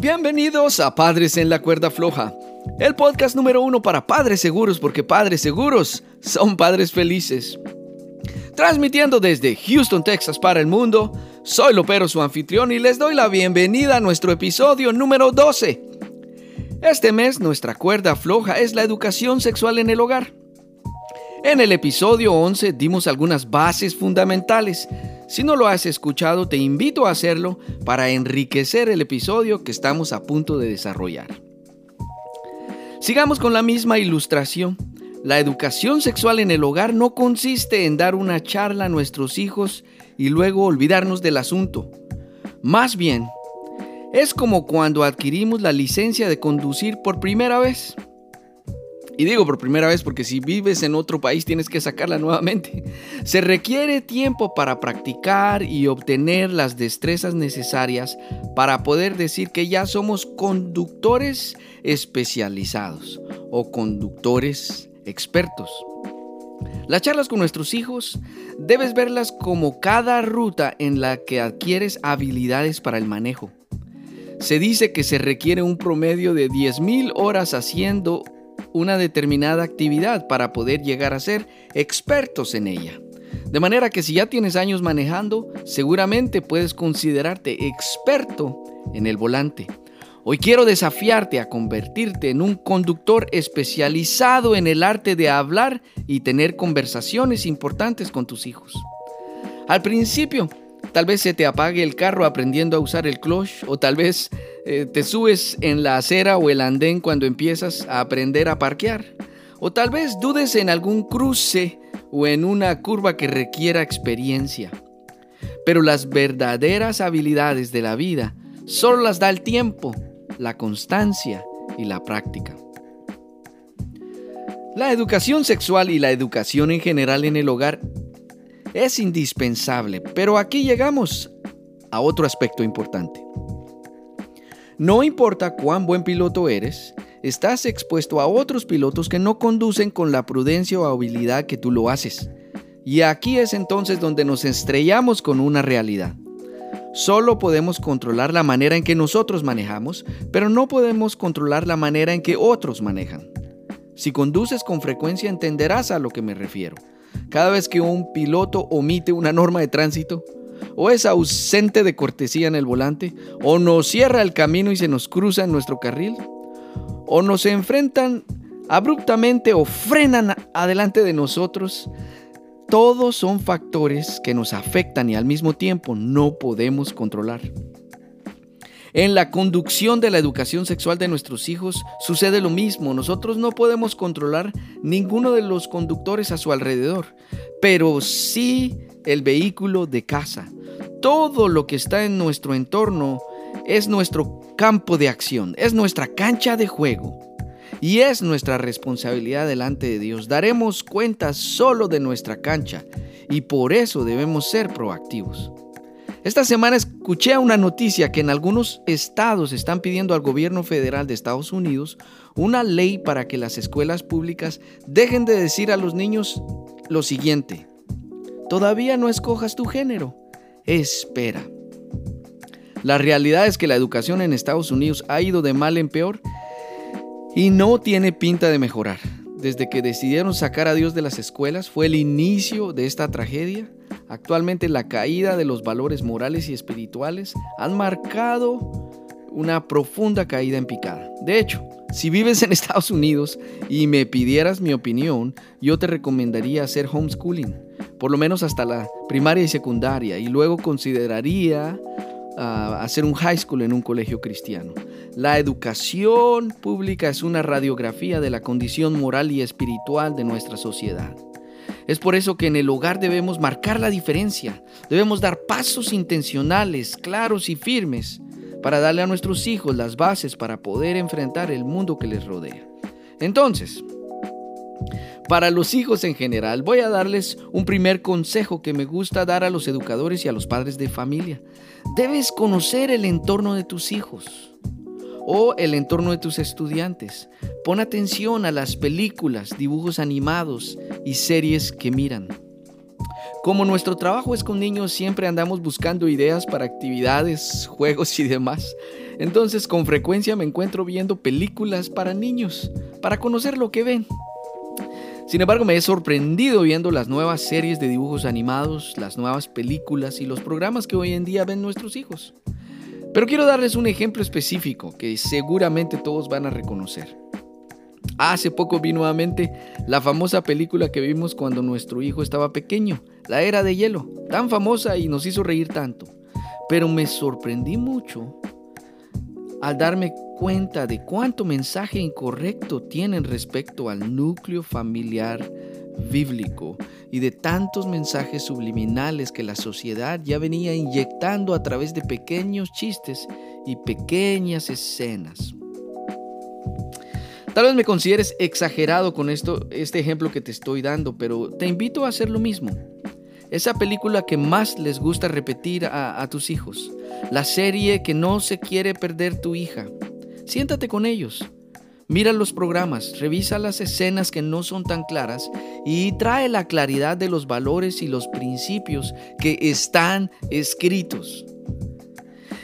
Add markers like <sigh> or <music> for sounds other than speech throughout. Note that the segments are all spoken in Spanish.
Bienvenidos a Padres en la Cuerda Floja, el podcast número uno para padres seguros, porque padres seguros son padres felices. Transmitiendo desde Houston, Texas para el mundo, soy Lopero, su anfitrión, y les doy la bienvenida a nuestro episodio número 12. Este mes nuestra cuerda floja es la educación sexual en el hogar. En el episodio 11 dimos algunas bases fundamentales si no lo has escuchado, te invito a hacerlo para enriquecer el episodio que estamos a punto de desarrollar. Sigamos con la misma ilustración. La educación sexual en el hogar no consiste en dar una charla a nuestros hijos y luego olvidarnos del asunto. Más bien, es como cuando adquirimos la licencia de conducir por primera vez. Y digo por primera vez porque si vives en otro país tienes que sacarla nuevamente. Se requiere tiempo para practicar y obtener las destrezas necesarias para poder decir que ya somos conductores especializados o conductores expertos. Las charlas con nuestros hijos debes verlas como cada ruta en la que adquieres habilidades para el manejo. Se dice que se requiere un promedio de 10.000 horas haciendo una determinada actividad para poder llegar a ser expertos en ella. De manera que si ya tienes años manejando, seguramente puedes considerarte experto en el volante. Hoy quiero desafiarte a convertirte en un conductor especializado en el arte de hablar y tener conversaciones importantes con tus hijos. Al principio, tal vez se te apague el carro aprendiendo a usar el clutch o tal vez eh, te subes en la acera o el andén cuando empiezas a aprender a parquear. O tal vez dudes en algún cruce o en una curva que requiera experiencia. Pero las verdaderas habilidades de la vida solo las da el tiempo, la constancia y la práctica. La educación sexual y la educación en general en el hogar es indispensable, pero aquí llegamos a otro aspecto importante. No importa cuán buen piloto eres, estás expuesto a otros pilotos que no conducen con la prudencia o habilidad que tú lo haces. Y aquí es entonces donde nos estrellamos con una realidad. Solo podemos controlar la manera en que nosotros manejamos, pero no podemos controlar la manera en que otros manejan. Si conduces con frecuencia entenderás a lo que me refiero. Cada vez que un piloto omite una norma de tránsito, o es ausente de cortesía en el volante, o nos cierra el camino y se nos cruza en nuestro carril, o nos enfrentan abruptamente o frenan adelante de nosotros. Todos son factores que nos afectan y al mismo tiempo no podemos controlar. En la conducción de la educación sexual de nuestros hijos sucede lo mismo. Nosotros no podemos controlar ninguno de los conductores a su alrededor, pero sí el vehículo de casa. Todo lo que está en nuestro entorno es nuestro campo de acción, es nuestra cancha de juego. Y es nuestra responsabilidad delante de Dios. Daremos cuenta solo de nuestra cancha y por eso debemos ser proactivos. Esta semana escuché una noticia que en algunos estados están pidiendo al gobierno federal de Estados Unidos una ley para que las escuelas públicas dejen de decir a los niños lo siguiente, todavía no escojas tu género, espera. La realidad es que la educación en Estados Unidos ha ido de mal en peor y no tiene pinta de mejorar. Desde que decidieron sacar a Dios de las escuelas fue el inicio de esta tragedia. Actualmente la caída de los valores morales y espirituales han marcado una profunda caída en picada. De hecho, si vives en <laughs> Estados Unidos y me pidieras mi opinión, yo te recomendaría hacer homeschooling por lo menos hasta la primaria y secundaria, y luego consideraría ah, hacer un high school en un colegio cristiano. La educación pública es una radiografía de la condición moral y espiritual de nuestra sociedad. Es por eso que en el hogar debemos marcar la diferencia, debemos dar pasos intencionales, claros y firmes para darle a nuestros hijos las bases para poder enfrentar el mundo que les rodea. Entonces, para los hijos en general, voy a darles un primer consejo que me gusta dar a los educadores y a los padres de familia. Debes conocer el entorno de tus hijos o el entorno de tus estudiantes. Pon atención a las películas, dibujos animados y series que miran. Como nuestro trabajo es con niños, siempre andamos buscando ideas para actividades, <laughs> juegos y demás. Entonces con frecuencia me encuentro viendo películas para niños, para conocer lo que ven. Sin embargo, me he sorprendido viendo las nuevas series de dibujos animados, las nuevas películas y los programas que hoy en día ven nuestros hijos. Pero quiero darles un ejemplo específico que seguramente todos van a reconocer. Hace poco vi nuevamente la famosa película que vimos cuando nuestro hijo estaba pequeño, La Era de Hielo, tan famosa y nos hizo reír tanto. Pero me sorprendí mucho al darme cuenta de cuánto mensaje incorrecto tienen respecto al núcleo familiar bíblico y de tantos mensajes subliminales que la sociedad ya venía inyectando a través de pequeños chistes y pequeñas escenas. Tal vez me consideres exagerado con esto, este ejemplo que te estoy dando, pero te invito a hacer lo mismo. Esa película que más les gusta repetir a, a tus hijos, la serie que no se quiere perder tu hija. Siéntate con ellos, Mira los programas, revisa las escenas que no son tan claras y trae la claridad de los valores y los principios que están escritos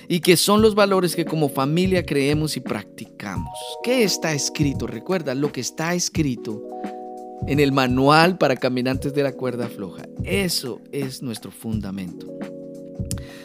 y que son los valores que como familia creemos y practicamos. ¿Qué está escrito? Recuerda lo que está escrito en el manual para caminantes de la cuerda floja. Eso es nuestro fundamento.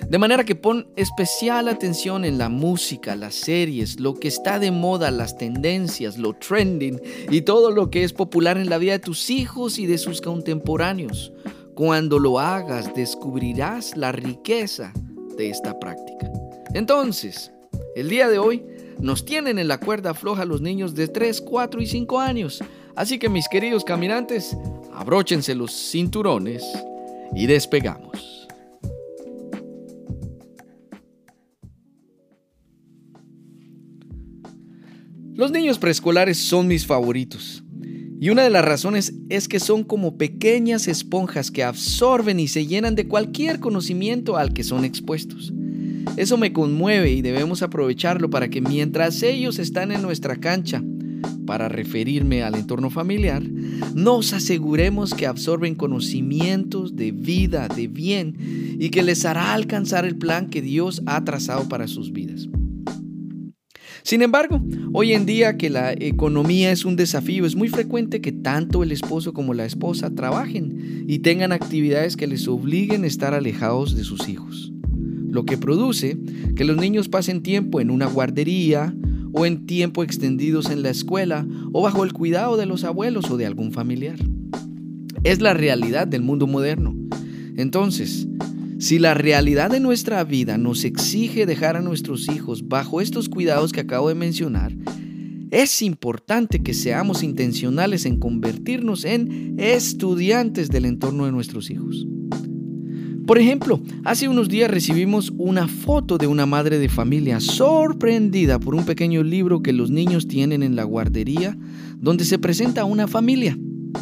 De manera que pon especial atención en la música, las series, lo que está de moda, las tendencias, lo trending y todo lo que es popular en la vida de tus hijos y de sus contemporáneos. Cuando lo hagas, descubrirás la riqueza de esta práctica. Entonces, el día de hoy nos tienen en la cuerda floja los niños de 3, 4 y 5 años. Así que mis queridos caminantes, abróchense los cinturones y despegamos. Los niños preescolares son mis favoritos. Y una de las razones es que son como pequeñas esponjas que absorben y se llenan de cualquier conocimiento al que son expuestos. Eso me conmueve y debemos aprovecharlo para que mientras ellos están en nuestra cancha, para referirme al entorno familiar, nos aseguremos que absorben conocimientos de vida, de bien, y que les hará alcanzar el plan que Dios ha trazado para sus vidas. Sin embargo, hoy en día que la economía es un desafío, es muy frecuente que tanto el esposo como la esposa trabajen y tengan actividades que les obliguen a estar alejados de sus hijos lo que produce que los niños pasen tiempo en una guardería o en tiempo extendidos en la escuela o bajo el cuidado de los abuelos o de algún familiar. Es la realidad del mundo moderno. Entonces, si la realidad de nuestra vida nos exige dejar a nuestros hijos bajo estos cuidados que acabo de mencionar, es importante que seamos intencionales en convertirnos en estudiantes del entorno de nuestros hijos. Por ejemplo, hace unos días recibimos una foto de una madre de familia sorprendida por un pequeño libro que los niños tienen en la guardería donde se presenta una familia.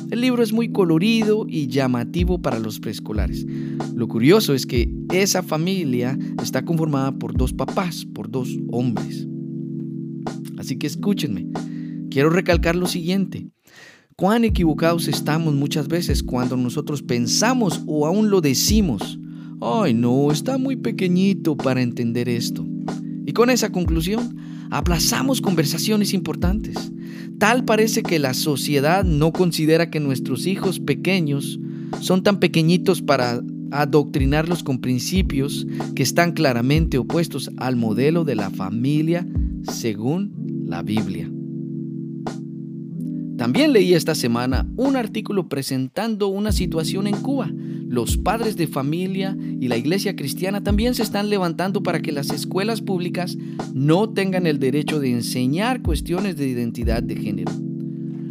El libro es muy colorido y llamativo para los preescolares. Lo curioso es que esa familia está conformada por dos papás, por dos hombres. Así que escúchenme. Quiero recalcar lo siguiente. Cuán equivocados estamos muchas veces cuando nosotros pensamos o aún lo decimos. Ay, no, está muy pequeñito para entender esto. Y con esa conclusión, aplazamos conversaciones importantes. Tal parece que la sociedad no considera que nuestros hijos pequeños son tan pequeñitos para adoctrinarlos con principios que están claramente opuestos al modelo de la familia según la Biblia. También leí esta semana un artículo presentando una situación en Cuba. Los padres de familia y la iglesia cristiana también se están levantando para que las escuelas públicas no tengan el derecho de enseñar cuestiones de identidad de género.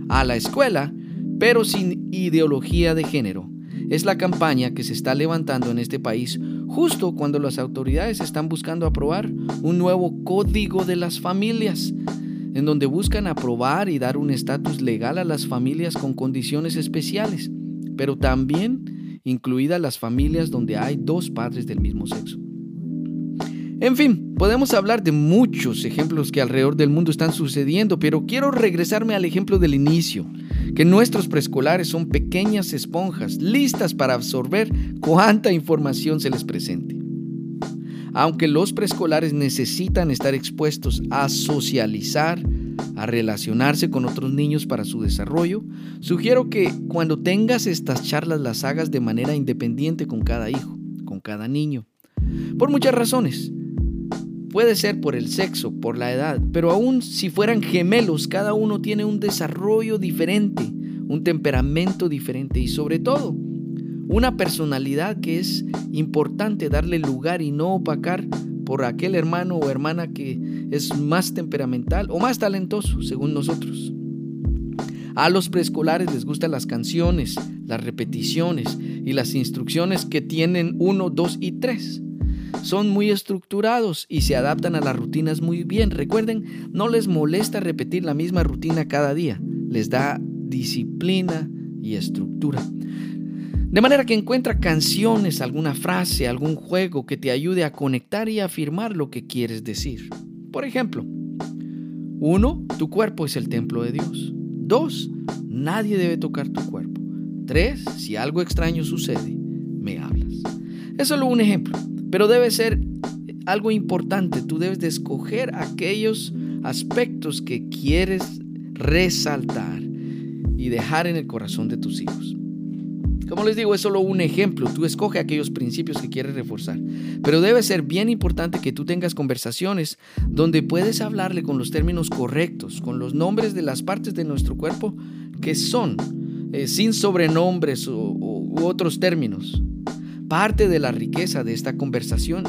A la escuela, pero sin ideología de género. Es la campaña que se está levantando en este país justo cuando las autoridades están buscando aprobar un nuevo código de las familias en donde buscan aprobar y dar un estatus legal a las familias con condiciones especiales, pero también incluidas las familias donde hay dos padres del mismo sexo. En fin, podemos hablar de muchos ejemplos que alrededor del mundo están sucediendo, pero quiero regresarme al ejemplo del inicio, que nuestros preescolares son pequeñas esponjas listas para absorber cuánta información se les presente. Aunque los preescolares necesitan estar expuestos a socializar, a relacionarse con otros niños para su desarrollo, sugiero que cuando tengas estas charlas las hagas de manera independiente con cada hijo, con cada niño. Por muchas razones. Puede ser por el sexo, por la edad, pero aún si fueran gemelos, cada uno tiene un desarrollo diferente, un temperamento diferente y sobre todo una personalidad que es importante darle lugar y no opacar por aquel hermano o hermana que es más temperamental o más talentoso, según nosotros. A los preescolares les gustan las canciones, las repeticiones y las instrucciones que tienen uno, dos y tres. Son muy estructurados y se adaptan a las rutinas muy bien. Recuerden, no les molesta repetir la misma rutina cada día. Les da disciplina y estructura. De manera que encuentra canciones, alguna frase, algún juego que te ayude a conectar y afirmar lo que quieres decir. Por ejemplo, uno, tu cuerpo es el templo de Dios. Dos, nadie debe tocar tu cuerpo. Tres, si algo extraño sucede, me hablas. Es solo un ejemplo, pero debe ser algo importante. Tú debes de escoger aquellos aspectos que quieres resaltar y dejar en el corazón de tus hijos. Como les digo, es solo un ejemplo. Tú escoge aquellos principios que quieres reforzar. Pero debe ser bien importante que tú tengas conversaciones donde puedes hablarle con los términos correctos, con los nombres de las partes de nuestro cuerpo que son, eh, sin sobrenombres u otros términos. Parte de la riqueza de esta conversación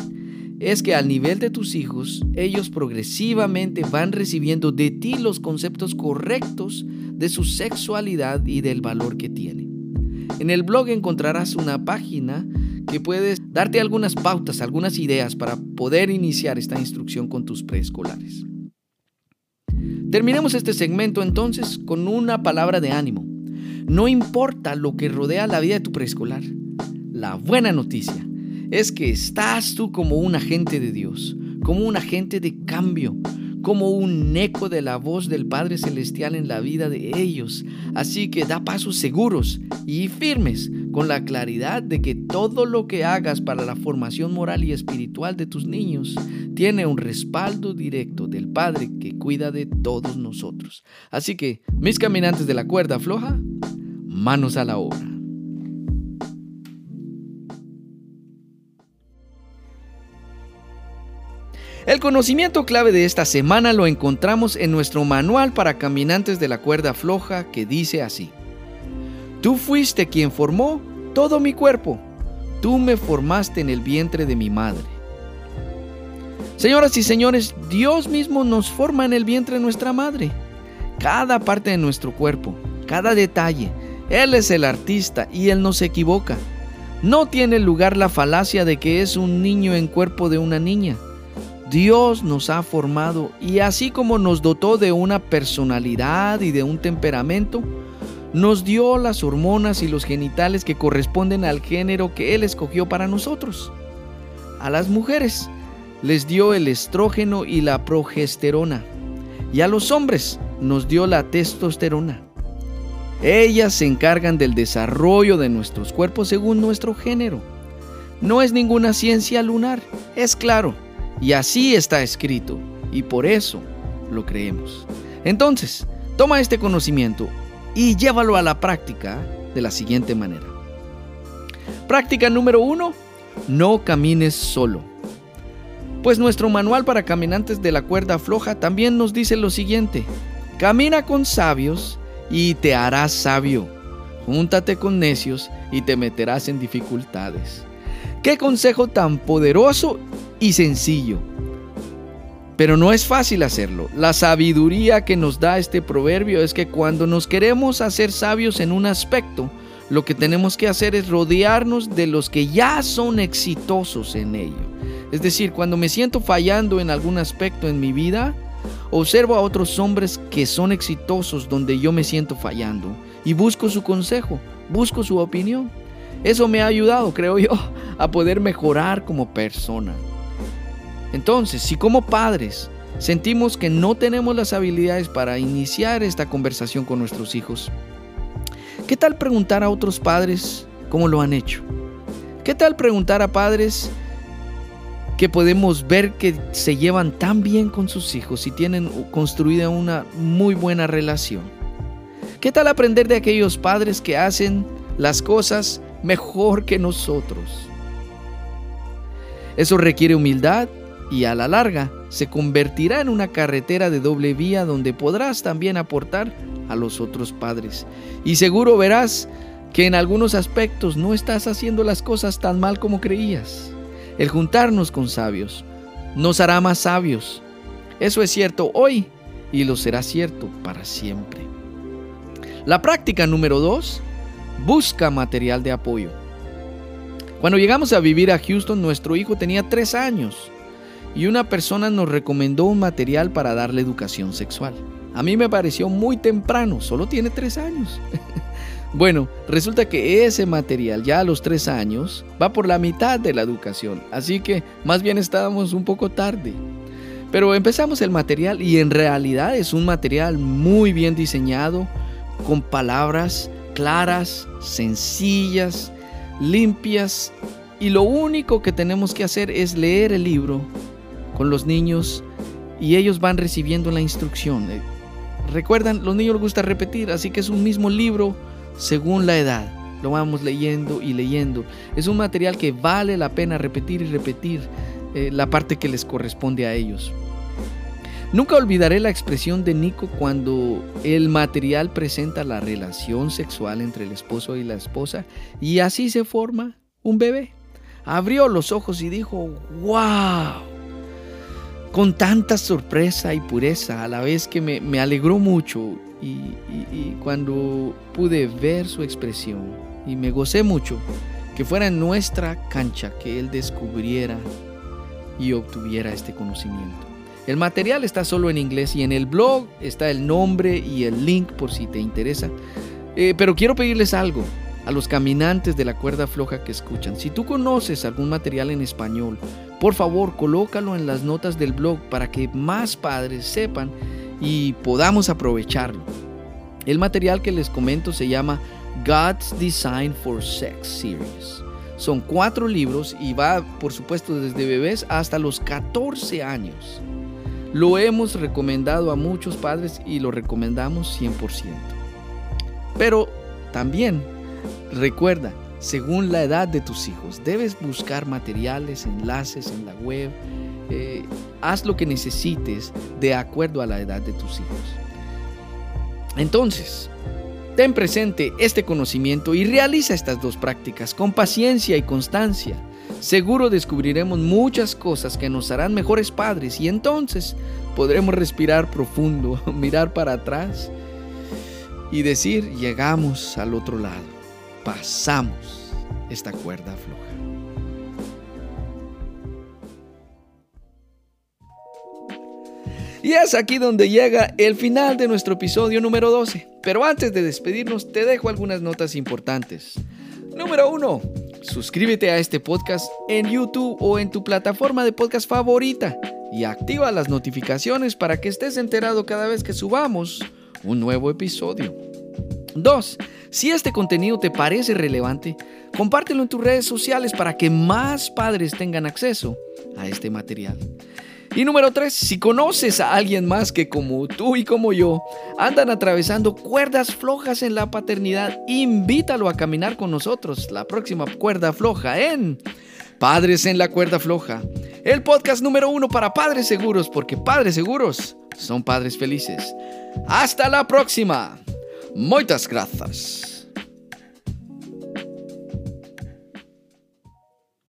es que al nivel de tus hijos, ellos progresivamente van recibiendo de ti los conceptos correctos de su sexualidad y del valor que tiene. En el blog encontrarás una página que puedes darte algunas pautas, algunas ideas para poder iniciar esta instrucción con tus preescolares. Terminemos este segmento entonces con una palabra de ánimo. No importa lo que rodea la vida de tu preescolar, la buena noticia es que estás tú como un agente de Dios, como un agente de cambio, como un eco de la voz del Padre Celestial en la vida de ellos. Así que da pasos seguros y firmes con la claridad de que todo lo que hagas para la formación moral y espiritual de tus niños tiene un respaldo directo del Padre que cuida de todos nosotros. Así que, mis caminantes de la cuerda floja, manos a la obra. El conocimiento clave de esta semana lo encontramos en nuestro manual para caminantes de la cuerda floja que dice así. Tú fuiste quien formó todo mi cuerpo. Tú me formaste en el vientre de mi madre. Señoras y señores, Dios mismo nos forma en el vientre de nuestra madre. Cada parte de nuestro cuerpo, cada detalle. Él es el artista y Él no se equivoca. No tiene lugar la falacia de que es un niño en cuerpo de una niña. Dios nos ha formado y así como nos dotó de una personalidad y de un temperamento, nos dio las hormonas y los genitales que corresponden al género que Él escogió para nosotros. A las mujeres les dio el estrógeno y la progesterona y a los hombres nos dio la testosterona. Ellas se encargan del desarrollo de nuestros cuerpos según nuestro género. No es ninguna ciencia lunar, es claro y así está escrito, y por eso lo creemos. Entonces, toma este conocimiento y llévalo a la práctica de la siguiente manera. Práctica número uno, no camines solo. Pues nuestro manual para caminantes de la cuerda floja también nos dice lo siguiente, camina con sabios y te harás sabio. Júntate con necios y te meterás en dificultades. Qué consejo tan poderoso y sencillo. Pero no es fácil hacerlo. La sabiduría que nos da este proverbio es que cuando nos queremos hacer sabios en un aspecto, lo que tenemos que hacer es rodearnos de los que ya son exitosos en ello. Es decir, cuando me siento fallando en algún aspecto en mi vida, observo a otros hombres que son exitosos donde yo me siento fallando y busco su consejo, busco su opinión. Eso me ha ayudado, creo yo, <laughs> a poder mejorar como persona. Entonces, si como padres sentimos que no tenemos las habilidades para iniciar esta conversación con nuestros hijos, ¿qué tal preguntar a otros padres cómo lo han hecho? ¿Qué tal preguntar a padres que podemos ver que se llevan tan bien con sus hijos y tienen construida una muy buena relación. ¿Qué tal aprender de aquellos padres que hacen las cosas mejor que nosotros? Eso requiere humildad y a la larga se convertirá en una carretera de doble vía donde podrás también aportar a los otros padres. Y seguro verás que en algunos aspectos no estás haciendo las cosas tan mal como creías. El juntarnos con sabios nos hará más sabios. Eso es cierto hoy y lo será cierto para siempre. La práctica número dos, busca material de apoyo. Cuando llegamos a vivir a Houston, nuestro hijo tenía tres años y una persona nos recomendó un material para darle educación sexual. A mí me pareció muy temprano, solo tiene tres años. <laughs> Bueno, resulta que ese material ya a los tres años va por la mitad de la educación, así que más bien estábamos un poco tarde. Pero empezamos el material y en realidad es un material muy bien diseñado, con palabras claras, sencillas, limpias, y lo único que tenemos que hacer es leer el libro con los niños y ellos van recibiendo la instrucción. Eh, recuerdan, los niños les gusta repetir, así que es un mismo libro según la edad. Lo vamos leyendo y leyendo. Es un material que vale la pena repetir y repetir eh, la parte que les corresponde a ellos. Nunca olvidaré la expresión de Nico cuando el material presenta la relación sexual entre el esposo y la esposa y así se forma un bebé. Abrió los ojos y dijo, wow, con tanta sorpresa y pureza, a la vez que me, alegró mucho y, cuando pude ver su expresión y me gocé mucho que fuera en nuestra cancha que él descubriera y obtuviera este conocimiento. El material está solo en inglés y en el blog está el nombre y el link por si te interesa. Eh, pero quiero pedirles algo a los caminantes de la cuerda floja que escuchan. Si tú conoces algún material en español, por favor colócalo en las notas del blog para que más padres sepan y podamos aprovecharlo. El material que les comento se llama God's Design for Sex Series. Son cuatro libros y va, por supuesto, desde bebés hasta los 14 años. Lo hemos recomendado a muchos padres y lo recomendamos 100%. Pero también recuerda, según la edad de tus hijos, debes buscar materiales, enlaces en la web, eh, haz lo que necesites de acuerdo a la edad de tus hijos. Entonces, ten presente este conocimiento y realiza estas dos prácticas con paciencia y constancia. Seguro descubriremos muchas cosas que nos harán mejores padres y entonces podremos respirar profundo, <laughs> mirar para atrás y decir, llegamos al otro lado, pasamos esta cuerda floja. Y es aquí donde llega el final de nuestro episodio número 12. Pero antes de despedirnos, te dejo algunas notas importantes. Número 1. Suscríbete a este podcast en YouTube o en tu plataforma de podcast favorita y activa las notificaciones para que estés enterado cada vez que subamos un nuevo episodio. 2. Si este contenido te parece relevante, compártelo en tus redes sociales para que más padres tengan acceso a este material. Y número 3, si conoces a alguien más que como tú y como yo andan atravesando cuerdas flojas en la paternidad, invítalo a caminar con nosotros la próxima cuerda floja en Padres en la cuerda floja, el podcast número uno para padres seguros, porque padres seguros son padres felices. Hasta la próxima. Moitas grazas.